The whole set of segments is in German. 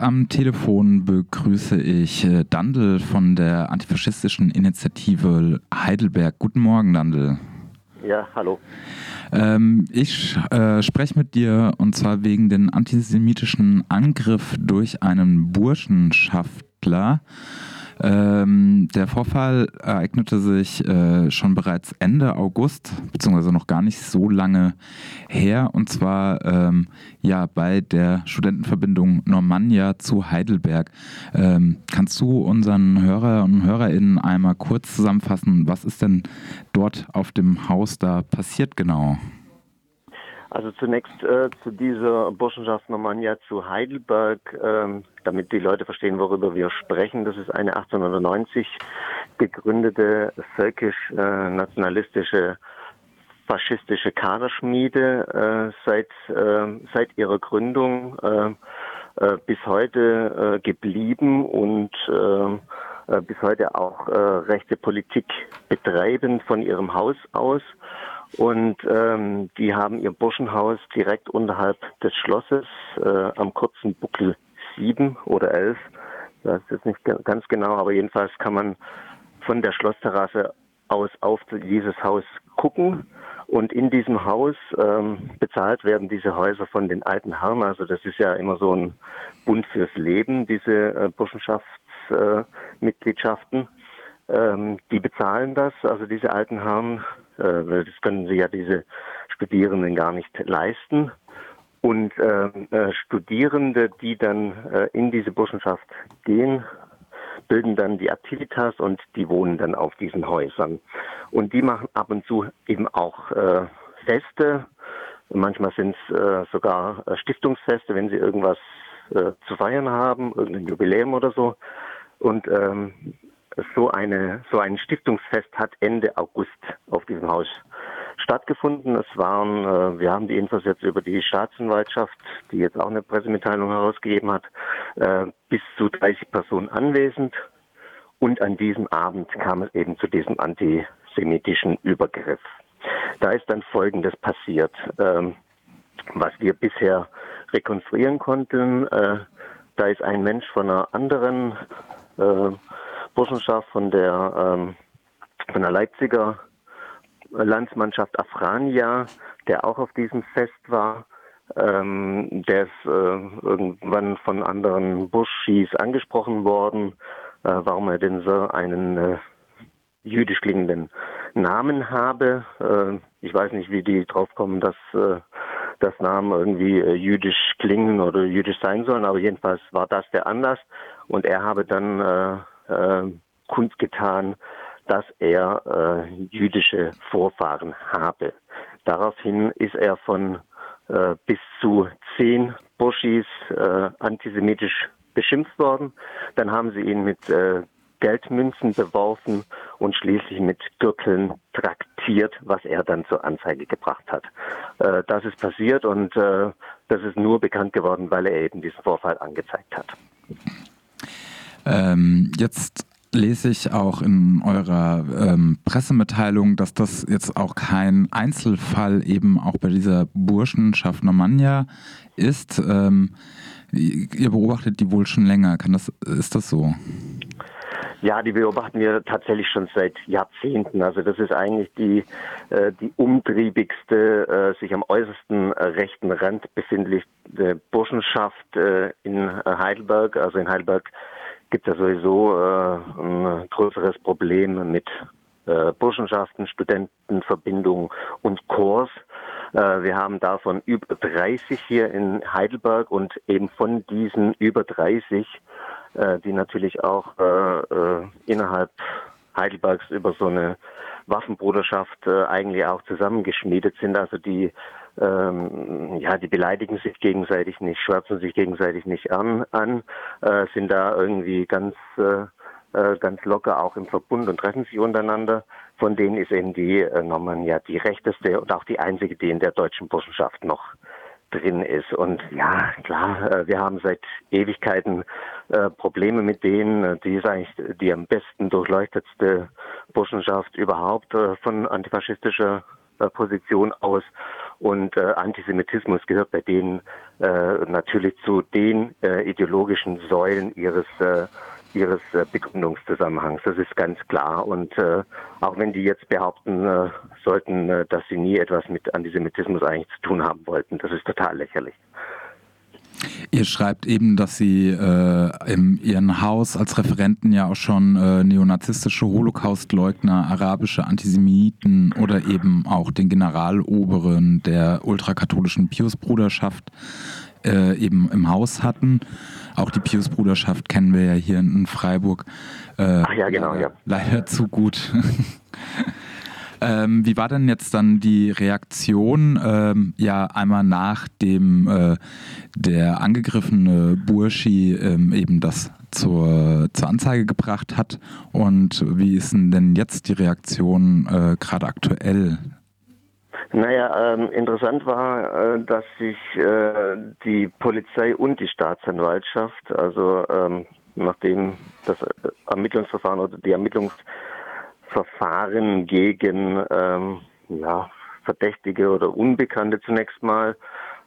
Am Telefon begrüße ich äh, Dandel von der antifaschistischen Initiative Heidelberg. Guten Morgen, Dandel. Ja, hallo. Ähm, ich äh, spreche mit dir und zwar wegen den antisemitischen Angriff durch einen Burschenschaftler ähm, der Vorfall ereignete sich äh, schon bereits Ende August, beziehungsweise noch gar nicht so lange her, und zwar ähm, ja bei der Studentenverbindung Normannia zu Heidelberg. Ähm, kannst du unseren Hörer und Hörerinnen einmal kurz zusammenfassen, was ist denn dort auf dem Haus da passiert genau? Also zunächst äh, zu dieser Burschenschaft Normannia zu Heidelberg, ähm, damit die Leute verstehen, worüber wir sprechen. Das ist eine 1890 gegründete völkisch-nationalistische äh, faschistische Kaderschmiede äh, seit, äh, seit ihrer Gründung äh, äh, bis heute äh, geblieben und äh, äh bis heute auch rechte Politik betreiben von ihrem Haus aus. Und ähm, die haben ihr Burschenhaus direkt unterhalb des Schlosses äh, am kurzen Buckel 7 oder 11. Ich weiß jetzt nicht ganz genau, aber jedenfalls kann man von der Schlossterrasse aus auf dieses Haus gucken. Und in diesem Haus ähm, bezahlt werden diese Häuser von den alten Herren. Also das ist ja immer so ein Bund fürs Leben, diese äh, Burschenschaftsmitgliedschaften. Äh, ähm, die bezahlen das, also diese alten Herren das können sie ja diese Studierenden gar nicht leisten. Und äh, äh, Studierende, die dann äh, in diese Burschenschaft gehen, bilden dann die Aktivitas und die wohnen dann auf diesen Häusern. Und die machen ab und zu eben auch äh, Feste. Manchmal sind es äh, sogar äh, Stiftungsfeste, wenn sie irgendwas äh, zu feiern haben, irgendein Jubiläum oder so. Und ähm, so eine so ein Stiftungsfest hat Ende August auf diesem Haus stattgefunden. Es waren, äh, wir haben die Infos jetzt über die Staatsanwaltschaft, die jetzt auch eine Pressemitteilung herausgegeben hat, äh, bis zu 30 Personen anwesend. Und an diesem Abend kam es eben zu diesem antisemitischen Übergriff. Da ist dann Folgendes passiert, ähm, was wir bisher rekonstruieren konnten. Äh, da ist ein Mensch von einer anderen Burschenschaft von der, ähm, von der Leipziger Landsmannschaft Afrania, der auch auf diesem Fest war. Ähm, der ist äh, irgendwann von anderen Burschis angesprochen worden, äh, warum er denn so einen äh, jüdisch klingenden Namen habe. Äh, ich weiß nicht, wie die draufkommen, dass äh, das Namen irgendwie äh, jüdisch klingen oder jüdisch sein sollen, aber jedenfalls war das der Anlass und er habe dann äh, kundgetan, dass er äh, jüdische Vorfahren habe. Daraufhin ist er von äh, bis zu zehn Burschis äh, antisemitisch beschimpft worden. Dann haben sie ihn mit äh, Geldmünzen beworfen und schließlich mit Gürteln traktiert, was er dann zur Anzeige gebracht hat. Äh, das ist passiert und äh, das ist nur bekannt geworden, weil er eben diesen Vorfall angezeigt hat. Ähm, jetzt lese ich auch in eurer ähm, Pressemitteilung, dass das jetzt auch kein Einzelfall eben auch bei dieser Burschenschaft Normannia ist. Ähm, ihr beobachtet die wohl schon länger. Kann das, ist das so? Ja, die beobachten wir tatsächlich schon seit Jahrzehnten. Also das ist eigentlich die, äh, die umtriebigste, äh, sich am äußersten äh, rechten Rand befindliche Burschenschaft äh, in Heidelberg. Also in Heidelberg gibt es ja sowieso äh, ein größeres Problem mit äh, Burschenschaften, Studentenverbindungen und Chors. Äh, wir haben davon über 30 hier in Heidelberg und eben von diesen über 30, äh, die natürlich auch äh, äh, innerhalb Heidelbergs über so eine Waffenbruderschaft äh, eigentlich auch zusammengeschmiedet sind. Also die ähm, ja, die beleidigen sich gegenseitig nicht, schwärzen sich gegenseitig nicht an, an äh, sind da irgendwie ganz äh, äh, ganz locker auch im Verbund und treffen sich untereinander. Von denen ist eben die äh, Norman ja die rechteste und auch die einzige, die in der deutschen Burschenschaft noch drin ist. Und ja, klar, äh, wir haben seit Ewigkeiten äh, Probleme mit denen. Die ist eigentlich die am besten durchleuchtetste Burschenschaft überhaupt von antifaschistischer Position aus. Und äh, Antisemitismus gehört bei denen äh, natürlich zu den äh, ideologischen Säulen ihres äh, ihres äh, Begründungszusammenhangs. Das ist ganz klar. Und äh, auch wenn die jetzt behaupten äh, sollten, äh, dass sie nie etwas mit Antisemitismus eigentlich zu tun haben wollten, das ist total lächerlich. Ihr schreibt eben, dass Sie äh, in Ihrem Haus als Referenten ja auch schon äh, neonazistische Holocaustleugner, arabische Antisemiten oder eben auch den Generaloberen der ultrakatholischen Piusbruderschaft äh, eben im Haus hatten. Auch die Piusbruderschaft kennen wir ja hier in Freiburg. Äh, Ach ja, genau, ja. Leider zu gut. Ähm, wie war denn jetzt dann die Reaktion, ähm, ja, einmal nachdem äh, der angegriffene Burschi ähm, eben das zur, zur Anzeige gebracht hat? Und wie ist denn jetzt die Reaktion äh, gerade aktuell? Naja, ähm, interessant war, äh, dass sich äh, die Polizei und die Staatsanwaltschaft, also ähm, nachdem das Ermittlungsverfahren oder die Ermittlungs Verfahren gegen ähm, ja, Verdächtige oder Unbekannte zunächst mal,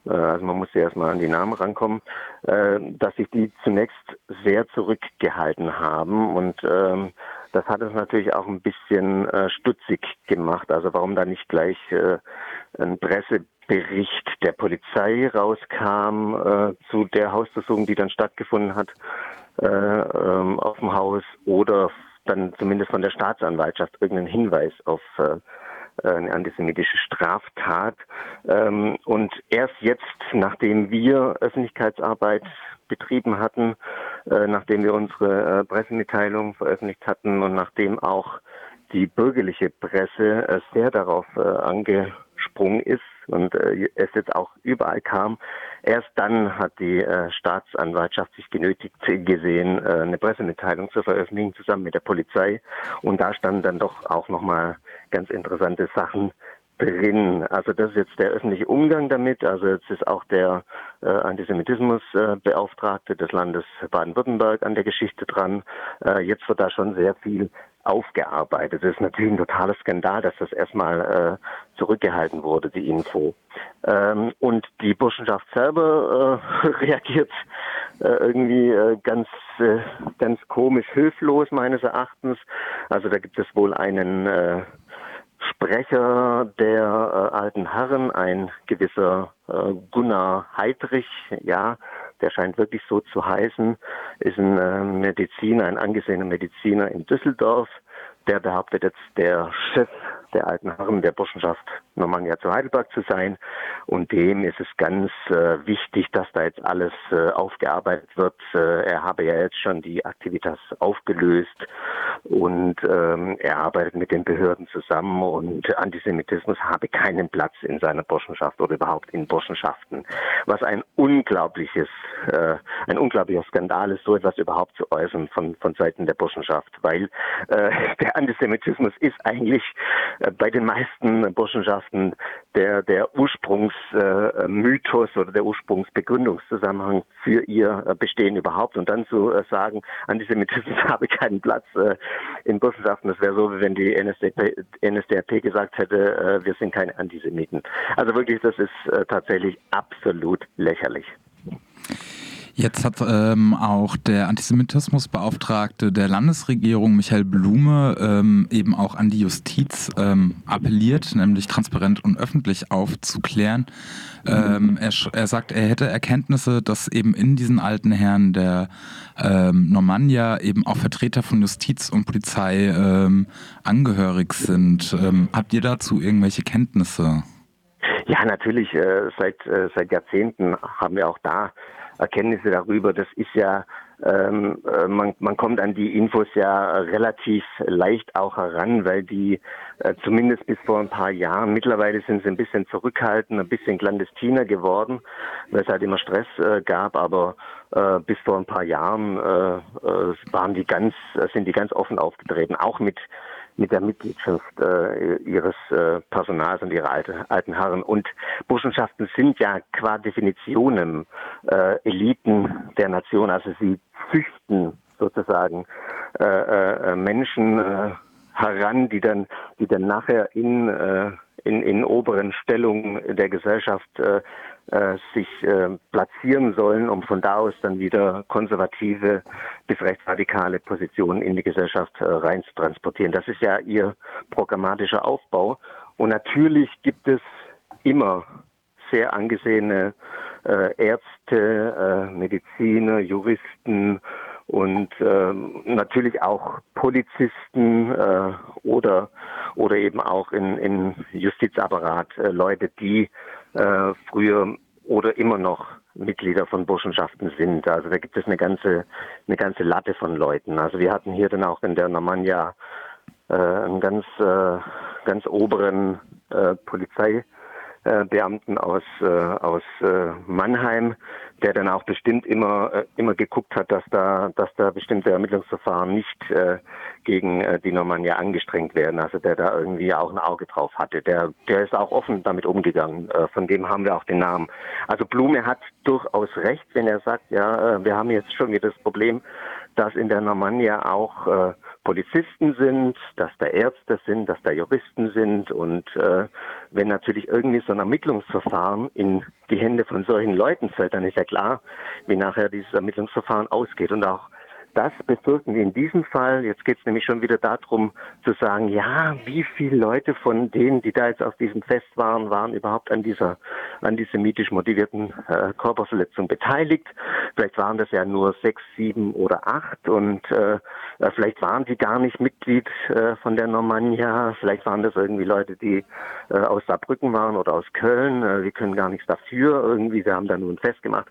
äh, also man muss ja erstmal an die Namen rankommen, äh, dass sich die zunächst sehr zurückgehalten haben und ähm, das hat es natürlich auch ein bisschen äh, stutzig gemacht. Also warum da nicht gleich ein Pressebericht der Polizei rauskam zu der Hausdurchsuchung, die dann stattgefunden hat äh, ähm, auf dem Haus oder dann zumindest von der Staatsanwaltschaft irgendeinen Hinweis auf äh, eine antisemitische Straftat. Ähm, und erst jetzt, nachdem wir Öffentlichkeitsarbeit betrieben hatten, äh, nachdem wir unsere äh, Pressemitteilung veröffentlicht hatten und nachdem auch die bürgerliche Presse äh, sehr darauf äh, angesprungen ist und äh, es jetzt auch überall kam, Erst dann hat die äh, Staatsanwaltschaft sich genötigt gesehen, äh, eine Pressemitteilung zu veröffentlichen, zusammen mit der Polizei. Und da standen dann doch auch nochmal ganz interessante Sachen drin. Also das ist jetzt der öffentliche Umgang damit. Also jetzt ist auch der äh, Antisemitismusbeauftragte des Landes Baden-Württemberg an der Geschichte dran. Äh, jetzt wird da schon sehr viel aufgearbeitet. Es ist natürlich ein totaler Skandal, dass das erstmal äh, zurückgehalten wurde, die Info. Ähm, und die Burschenschaft selber äh, reagiert äh, irgendwie äh, ganz, äh, ganz komisch hilflos meines Erachtens. Also da gibt es wohl einen äh, Sprecher der äh, alten Herren, ein gewisser äh, Gunnar Heidrich, ja, der scheint wirklich so zu heißen, ist ein äh, Mediziner, ein angesehener Mediziner in Düsseldorf. Der behauptet jetzt, der Chef der alten Herren der Burschenschaft Normannia zu Heidelberg zu sein. Und dem ist es ganz äh, wichtig, dass da jetzt alles äh, aufgearbeitet wird. Äh, er habe ja jetzt schon die Aktivitas aufgelöst und ähm, er arbeitet mit den Behörden zusammen und Antisemitismus habe keinen Platz in seiner Burschenschaft oder überhaupt in Burschenschaften. Was ein unglaubliches, äh, ein unglaublicher Skandal ist, so etwas überhaupt zu äußern von, von Seiten der Burschenschaft, weil äh, der Antisemitismus ist eigentlich bei den meisten Burschenschaften der, der Ursprungsmythos äh, oder der Ursprungsbegründungszusammenhang für ihr äh, Bestehen überhaupt. Und dann zu äh, sagen, Antisemitismus habe keinen Platz äh, in Burschenschaften, das wäre so, wie wenn die NSDAP, NSDAP gesagt hätte, äh, wir sind keine Antisemiten. Also wirklich, das ist tatsächlich absolut lächerlich. Jetzt hat ähm, auch der Antisemitismusbeauftragte der Landesregierung, Michael Blume, ähm, eben auch an die Justiz ähm, appelliert, nämlich transparent und öffentlich aufzuklären. Ähm, er, er, sagt, er hätte Erkenntnisse, dass eben in diesen alten Herren der ähm, Normannia eben auch Vertreter von Justiz und Polizei ähm, angehörig sind. habt ihr dazu irgendwelche Kenntnisse? Ja, natürlich. Äh, seit, äh, seit Jahrzehnten haben wir auch da Erkenntnisse darüber. Das ist ja, ähm, äh, man, man kommt an die Infos ja relativ leicht auch heran, weil die äh, zumindest bis vor ein paar Jahren, mittlerweile sind sie ein bisschen zurückhaltend, ein bisschen clandestiner geworden, weil es halt immer Stress äh, gab, aber äh, bis vor ein paar Jahren äh, äh, waren die ganz, sind die ganz offen aufgetreten, auch mit mit der Mitgliedschaft äh, ihres äh, Personals und ihrer alte, alten Herren. Und Burschenschaften sind ja qua Definitionem äh, Eliten der Nation, also sie züchten sozusagen äh, äh, Menschen, äh, heran, die dann, die dann nachher in, äh, in, in oberen Stellungen der Gesellschaft äh, sich äh, platzieren sollen, um von da aus dann wieder konservative bis rechtsradikale Positionen in die Gesellschaft äh, rein zu transportieren. Das ist ja ihr programmatischer Aufbau. Und natürlich gibt es immer sehr angesehene äh, Ärzte, äh, Mediziner, Juristen und äh, natürlich auch Polizisten äh, oder oder eben auch in, in Justizapparat äh, Leute, die äh, früher oder immer noch Mitglieder von Burschenschaften sind. Also da gibt es eine ganze eine ganze Latte von Leuten. Also wir hatten hier dann auch in der Normannia äh, einen ganz äh, ganz oberen äh, Polizei äh, Beamten aus, äh, aus äh, Mannheim, der dann auch bestimmt immer, äh, immer geguckt hat, dass da, dass da bestimmte Ermittlungsverfahren nicht äh, gegen äh, die Normannia angestrengt werden. Also der da irgendwie auch ein Auge drauf hatte. Der, der ist auch offen damit umgegangen. Äh, von dem haben wir auch den Namen. Also Blume hat durchaus recht, wenn er sagt, ja, äh, wir haben jetzt schon wieder das Problem, dass in der Normannia auch äh, Polizisten sind, dass da Ärzte sind, dass da Juristen sind und äh, wenn natürlich irgendwie so ein Ermittlungsverfahren in die Hände von solchen Leuten fällt, dann ist ja klar, wie nachher dieses Ermittlungsverfahren ausgeht und auch das befürchten wir in diesem Fall. Jetzt geht es nämlich schon wieder darum zu sagen, ja, wie viele Leute von denen, die da jetzt auf diesem Fest waren, waren überhaupt an dieser antisemitisch motivierten äh, Körperverletzung beteiligt. Vielleicht waren das ja nur sechs, sieben oder acht und äh, vielleicht waren die gar nicht Mitglied äh, von der Normannia. Vielleicht waren das irgendwie Leute, die äh, aus Saarbrücken waren oder aus Köln. Äh, wir können gar nichts dafür. Irgendwie, wir haben da nur ein Fest gemacht.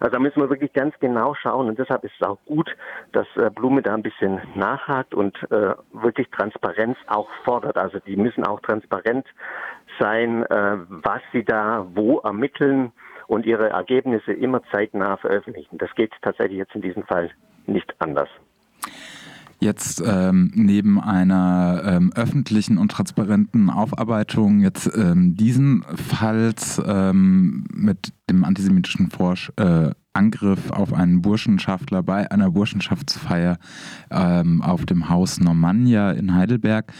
Also da müssen wir wirklich ganz genau schauen und deshalb ist es auch gut, dass äh, Blume da ein bisschen nachhakt und äh, wirklich Transparenz auch fordert. Also die müssen auch transparent sein, äh, was sie da wo ermitteln und ihre Ergebnisse immer zeitnah veröffentlichen. Das geht tatsächlich jetzt in diesem Fall nicht anders. Jetzt ähm, neben einer ähm, öffentlichen und transparenten Aufarbeitung jetzt ähm, diesen Falls ähm, mit dem antisemitischen Forsch äh, Angriff auf einen Burschenschaftler bei einer Burschenschaftsfeier ähm, auf dem Haus Normannia in Heidelberg.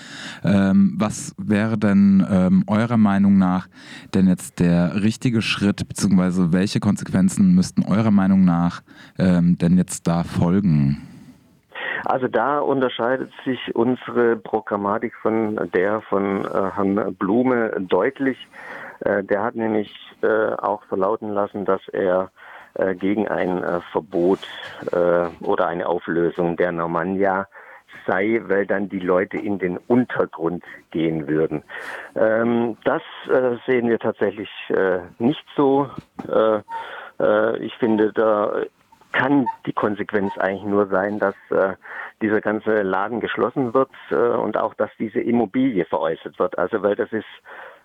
Ähm, was wäre denn ähm, eurer Meinung nach denn jetzt der richtige Schritt, beziehungsweise welche Konsequenzen müssten eurer Meinung nach ähm, denn jetzt da folgen? Also da unterscheidet sich unsere Programmatik von der von äh, Herrn Blume deutlich. Äh, der hat nämlich äh, auch verlauten lassen, dass er gegen ein äh, Verbot äh, oder eine Auflösung der Normannia sei, weil dann die Leute in den Untergrund gehen würden. Ähm, das äh, sehen wir tatsächlich äh, nicht so. Äh, äh, ich finde, da kann die Konsequenz eigentlich nur sein, dass äh, dieser ganze Laden geschlossen wird äh, und auch, dass diese Immobilie veräußert wird. Also weil das ist,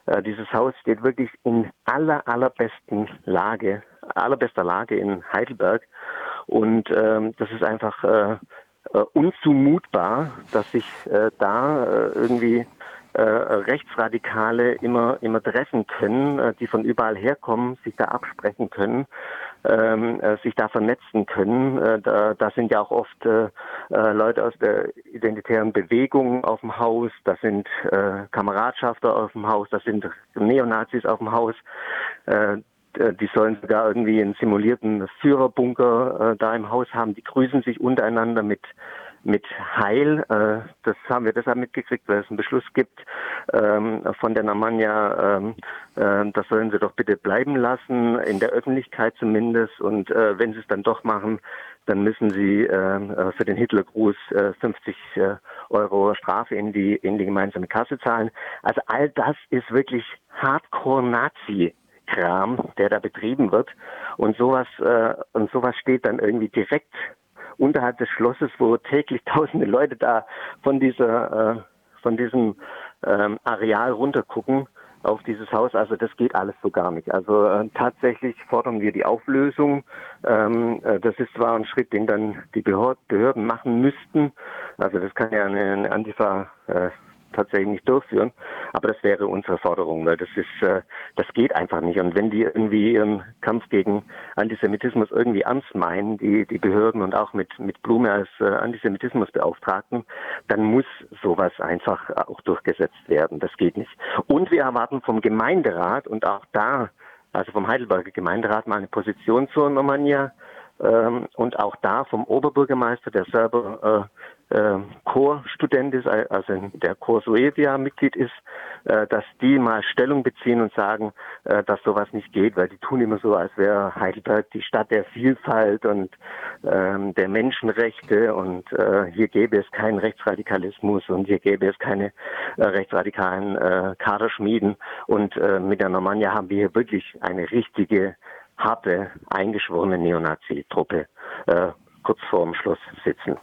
äh, dieses Haus steht wirklich in aller allerbesten Lage, allerbester Lage in Heidelberg und ähm, das ist einfach äh, äh, unzumutbar, dass sich äh, da äh, irgendwie äh, Rechtsradikale immer, immer treffen können, äh, die von überall herkommen, sich da absprechen können ähm, äh, sich da vernetzen können. Äh, da, da sind ja auch oft äh, äh, Leute aus der identitären Bewegung auf dem Haus, da sind äh, Kameradschafter auf dem Haus, da sind Neonazis auf dem Haus. Äh, die sollen sogar irgendwie einen simulierten Führerbunker äh, da im Haus haben. Die grüßen sich untereinander mit mit Heil. Äh, das haben wir deshalb mitgekriegt, weil es einen Beschluss gibt ähm, von der Namanja, ähm, äh, das sollen sie doch bitte bleiben lassen, in der Öffentlichkeit zumindest. Und äh, wenn sie es dann doch machen, dann müssen sie äh, für den Hitlergruß äh, 50 äh, Euro Strafe in die, in die gemeinsame Kasse zahlen. Also all das ist wirklich Hardcore-Nazi. Kram, der da betrieben wird und sowas äh, und sowas steht dann irgendwie direkt unterhalb des Schlosses, wo täglich tausende Leute da von dieser, äh, von diesem ähm, Areal runtergucken auf dieses Haus. Also das geht alles so gar nicht. Also äh, tatsächlich fordern wir die Auflösung. Ähm, äh, das ist zwar ein Schritt, den dann die Behörden machen müssten. Also das kann ja eine, eine Antifa äh, tatsächlich nicht durchführen. Aber das wäre unsere Forderung, weil das ist, äh, das geht einfach nicht. Und wenn die irgendwie ihren Kampf gegen Antisemitismus irgendwie ernst meinen, die, die Behörden und auch mit, mit Blume als äh, Antisemitismusbeauftragten, dann muss sowas einfach auch durchgesetzt werden. Das geht nicht. Und wir erwarten vom Gemeinderat und auch da, also vom Heidelberger Gemeinderat mal eine Position zur Normannia ähm, und auch da vom Oberbürgermeister, der selber äh, äh, Chorstudent ist, also der Chor Suevia Mitglied ist, äh, dass die mal Stellung beziehen und sagen, äh, dass sowas nicht geht, weil die tun immer so, als wäre Heidelberg die Stadt der Vielfalt und ähm, der Menschenrechte und äh, hier gäbe es keinen Rechtsradikalismus und hier gäbe es keine äh, rechtsradikalen äh, Kaderschmieden und äh, mit der Normannia haben wir hier wirklich eine richtige harte, eingeschworene Neonazi-Truppe äh, kurz vorm Schluss sitzen.